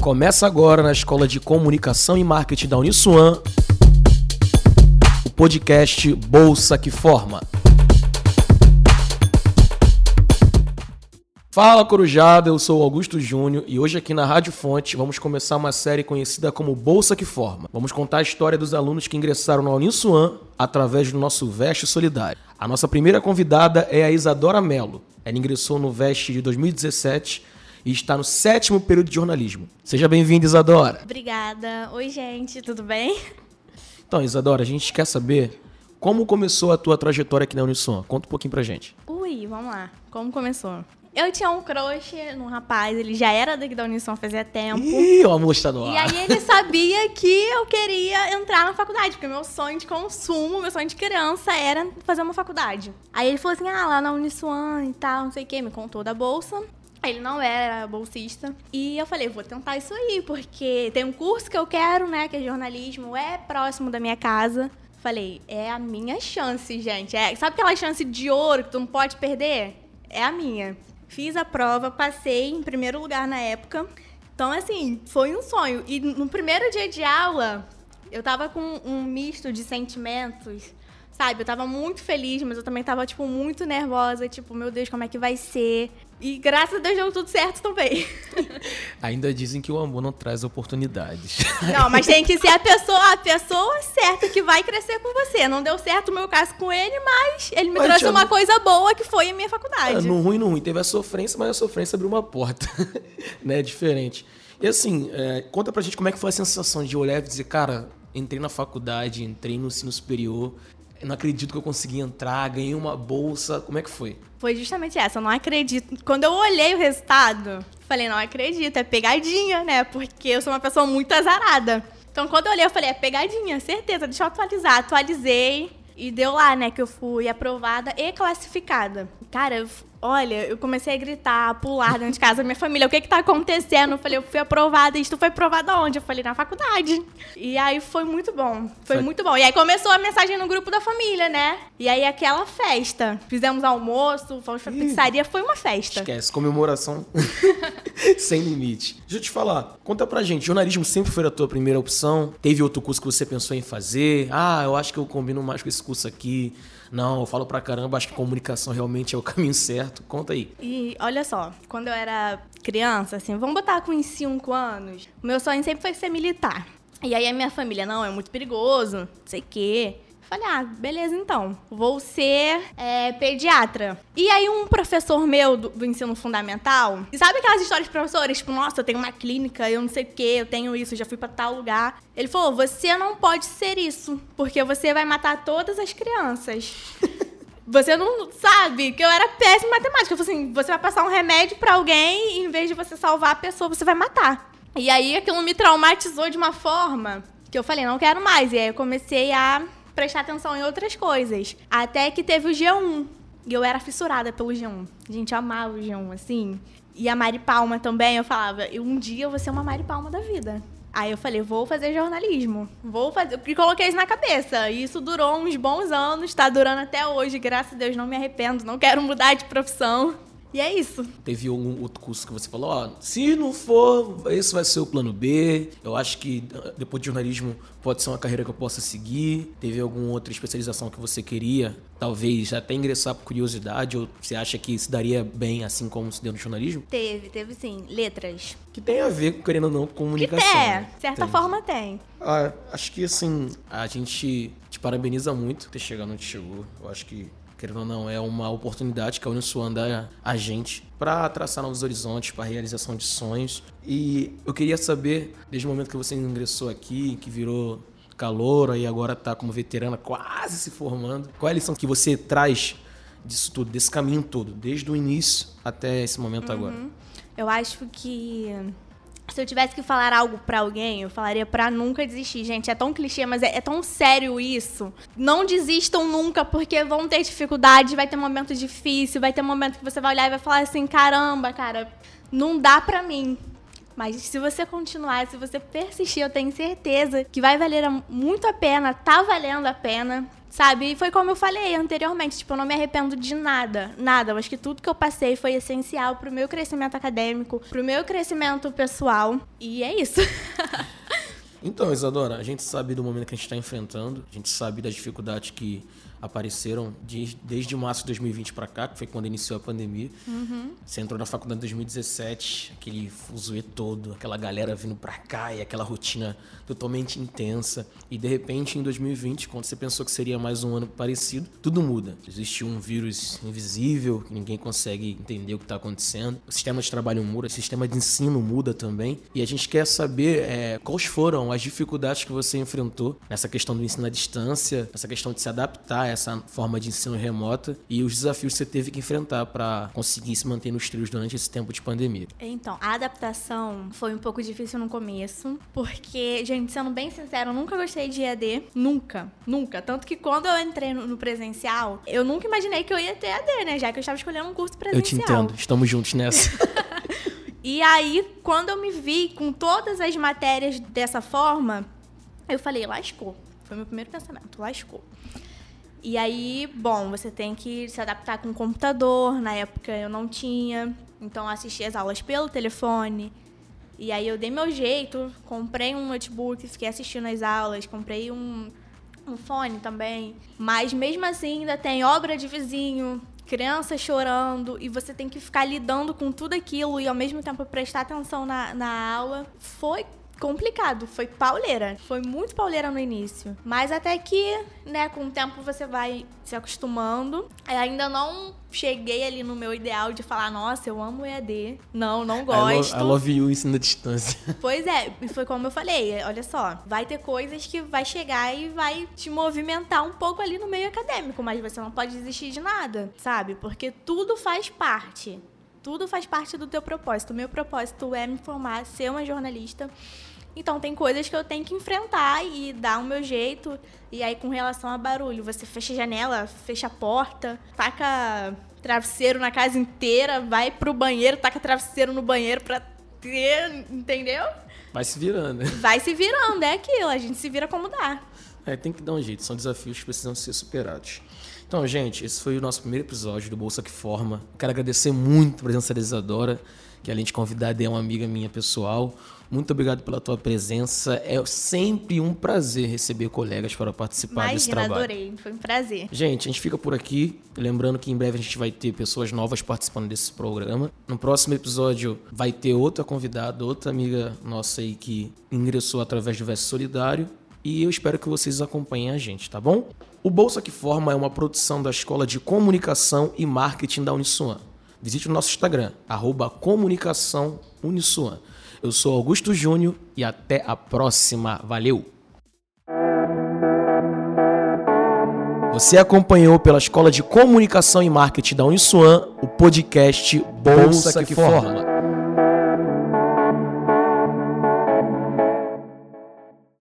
Começa agora na Escola de Comunicação e Marketing da Uniswan, o podcast Bolsa que Forma. Fala Corujada, eu sou Augusto Júnior e hoje aqui na Rádio Fonte vamos começar uma série conhecida como Bolsa que Forma. Vamos contar a história dos alunos que ingressaram na Uniswan através do nosso Veste Solidário. A nossa primeira convidada é a Isadora Mello. Ela ingressou no Veste de 2017 e está no sétimo período de jornalismo. Seja bem-vinda, Isadora. Obrigada. Oi, gente, tudo bem? Então, Isadora, a gente quer saber como começou a tua trajetória aqui na Uniswan. Conta um pouquinho pra gente. Ui, vamos lá. Como começou? Eu tinha um crush num rapaz, ele já era daqui da Uniswan fazia tempo. Ih, o amor está no ar. E aí ele sabia que eu queria entrar na faculdade, porque meu sonho de consumo, meu sonho de criança era fazer uma faculdade. Aí ele falou assim, ah, lá na Uniswan e tal, não sei o que, me contou da bolsa. Ele não era bolsista. E eu falei, vou tentar isso aí, porque tem um curso que eu quero, né, que é jornalismo, é próximo da minha casa. Falei, é a minha chance, gente. É, sabe aquela chance de ouro que tu não pode perder? É a minha. Fiz a prova, passei em primeiro lugar na época. Então, assim, foi um sonho. E no primeiro dia de aula, eu tava com um misto de sentimentos, sabe? Eu tava muito feliz, mas eu também tava, tipo, muito nervosa. Tipo, meu Deus, como é que vai ser? E graças a Deus deu tudo certo também. Ainda dizem que o amor não traz oportunidades. Não, mas tem que ser a pessoa, a pessoa certa que vai crescer com você. Não deu certo o meu caso com ele, mas ele me Mas, trouxe uma coisa boa que foi a minha É, faculdade. no ruim, no ruim. Teve a sofrência, mas a sofrência abriu uma porta. né? Diferente. E assim, é, conta pra gente como é que foi a sensação de olhar e dizer, cara, entrei na faculdade, entrei no ensino superior, eu não acredito que eu consegui entrar, ganhei uma bolsa. Como é que foi? Foi justamente essa, eu não acredito. Quando eu olhei o resultado, falei, não acredito, é pegadinha, né? Porque eu sou uma pessoa muito azarada. Então, quando eu olhei, eu falei, é pegadinha, certeza, deixa eu atualizar. Atualizei e deu lá, né, que eu fui aprovada e classificada. Cara, eu, olha, eu comecei a gritar, a pular dentro de casa. Minha família, o que que tá acontecendo? Eu falei, eu fui aprovada. E tu foi aprovada onde? Eu falei, na faculdade. E aí foi muito bom. Foi, Foi- muito bom. E aí começou a mensagem no grupo da família, né? E aí aquela festa. Fizemos almoço, fomos pra pizzaria, foi uma festa. Esquece, comemoração sem limite. Deixa eu te falar, conta pra gente, jornalismo sempre foi a tua primeira opção? Teve outro curso que você pensou em fazer? Ah, eu acho que eu combino mais com esse curso aqui. Não, eu falo pra caramba, acho que comunicação realmente é o caminho certo. Conta aí. E olha só, quando eu era criança, assim, vamos botar com uns 5 anos, o meu sonho sempre foi ser militar. E aí a minha família, não, é muito perigoso, não sei o quê. Falei, ah, beleza então. Vou ser é, pediatra. E aí um professor meu do, do ensino fundamental, sabe aquelas histórias de professores? Tipo, nossa, eu tenho uma clínica, eu não sei o quê, eu tenho isso, já fui pra tal lugar. Ele falou, você não pode ser isso, porque você vai matar todas as crianças. Você não sabe que eu era péssima em matemática. Eu falei assim, você vai passar um remédio pra alguém e em vez de você salvar a pessoa, você vai matar. E aí aquilo me traumatizou de uma forma que eu falei, não quero mais. E aí eu comecei a prestar atenção em outras coisas. Até que teve o G1. E eu era fissurada pelo G1. Gente, amava o G1, assim. E a Mari Palma também, eu falava, "Eu- um dia eu vou ser uma Mari Palma da vida. Aí eu falei, vou fazer jornalismo. Vou fazer. E coloquei isso na cabeça. E isso durou uns bons anos, tá durando até hoje. Graças a Deus, não me arrependo, não quero mudar de profissão. E é isso. Teve algum outro curso que você falou, ó, se não for, esse vai ser o plano B. Eu acho que ah, depois de jornalismo pode ser uma carreira que eu possa seguir. Teve alguma outra especialização que você queria, talvez até ingressar por curiosidade, ou você acha que se daria bem assim como se deu no jornalismo? Teve, teve sim. Letras. Que tem a ver, querendo ou não, com Que comunicação. é, né? de certa Tem. forma tem. Ah, acho que assim, a gente te parabeniza muito por ter chegado onde chegou. Eu acho que, querendo ou não, é uma oportunidade que a Uniswan dá a gente para traçar novos horizontes, para realização de sonhos. E eu queria saber, desde o momento que você ingressou aqui, que virou caloura e agora tá como veterana, quase se formando, qual é a lição que você traz disso tudo, desse caminho todo, desde o início até esse momento agora? Eu acho que se eu tivesse que falar algo pra alguém, eu falaria pra nunca desistir. Gente, é tão clichê, mas é, é tão sério isso. Não desistam nunca, porque vão ter dificuldade, vai ter momento difícil, vai ter momento que você vai olhar e vai falar assim: caramba, cara, não dá pra mim. Mas se você continuar, se você persistir, eu tenho certeza que vai valer muito a pena, tá valendo a pena. Sabe? E foi como eu falei anteriormente, tipo, eu não me arrependo de nada, nada. Eu acho que tudo que eu passei foi essencial pro meu crescimento acadêmico, pro meu crescimento pessoal. E é isso. então, Isadora, a gente sabe do momento que a gente está enfrentando, a gente sabe das dificuldades que apareceram de, desde março de 2020 para cá, que foi quando iniciou a pandemia. Uhum. Você entrou na faculdade em 2017, aquele fuzuê todo, aquela galera vindo para cá e aquela rotina totalmente intensa. E de repente, em 2020, quando você pensou que seria mais um ano parecido, tudo muda. Existe um vírus invisível, que ninguém consegue entender o que está acontecendo. O sistema de trabalho muda, o sistema de ensino muda também. E a gente quer saber é, quais foram as dificuldades que você enfrentou nessa questão do ensino à distância, nessa questão de se adaptar essa forma de ensino remota e os desafios que você teve que enfrentar para conseguir se manter nos trilhos durante esse tempo de pandemia. Então, a adaptação foi um pouco difícil no começo, porque, gente, sendo bem sincero, eu nunca gostei de EAD, nunca, nunca. Tanto que quando eu entrei no presencial, eu nunca imaginei que eu ia ter EAD, né? Já que eu estava escolhendo um curso presencial. Eu te entendo, estamos juntos nessa. e aí, quando eu me vi com todas as matérias dessa forma, eu falei, lascou. Foi meu primeiro pensamento, lascou. E aí, bom, você tem que se adaptar com o computador. Na época eu não tinha. Então eu assisti as aulas pelo telefone. E aí eu dei meu jeito, comprei um notebook, fiquei assistindo as aulas, comprei um, um fone também. Mas mesmo assim ainda tem obra de vizinho, criança chorando, e você tem que ficar lidando com tudo aquilo e ao mesmo tempo prestar atenção na, na aula. Foi complicado, foi pauleira. Foi muito pauleira no início. Mas até que, né, com o tempo você vai se acostumando. Eu ainda não cheguei ali no meu ideal de falar, nossa, eu amo EAD. Não, não gosto. I love, I love you isso na distância. Pois é, e foi como eu falei, olha só, vai ter coisas que vai chegar e vai te movimentar um pouco ali no meio acadêmico, mas você não pode desistir de nada, sabe? Porque tudo faz parte. Tudo faz parte do teu propósito. O meu propósito é me formar, ser uma jornalista então tem coisas que eu tenho que enfrentar e dar o meu jeito. E aí, com relação a barulho, você fecha a janela, fecha a porta, taca travesseiro na casa inteira, vai pro banheiro, taca travesseiro no banheiro pra ter, entendeu? Vai se virando. Vai se virando, é aquilo, a gente se vira como dá. É, tem que dar um jeito, são desafios que precisam ser superados. Então, gente, esse foi o nosso primeiro episódio do Bolsa que Forma. Quero agradecer muito a presença da Isadora, que além de convidada é uma amiga minha pessoal. Muito obrigado pela tua presença. É sempre um prazer receber colegas para participar Imagina, desse trabalho. adorei. Foi um prazer. Gente, a gente fica por aqui. Lembrando que em breve a gente vai ter pessoas novas participando desse programa. No próximo episódio vai ter outra convidada, outra amiga nossa aí que ingressou através do Verso Solidário. E eu espero que vocês acompanhem a gente, tá bom? O Bolsa que Forma é uma produção da Escola de Comunicação e Marketing da Uniswan. Visite o nosso Instagram, arroba. Eu sou Augusto Júnior e até a próxima. Valeu! Você acompanhou pela Escola de Comunicação e Marketing da Uniswan o podcast Bolsa, Bolsa que, que, Forma. Forma.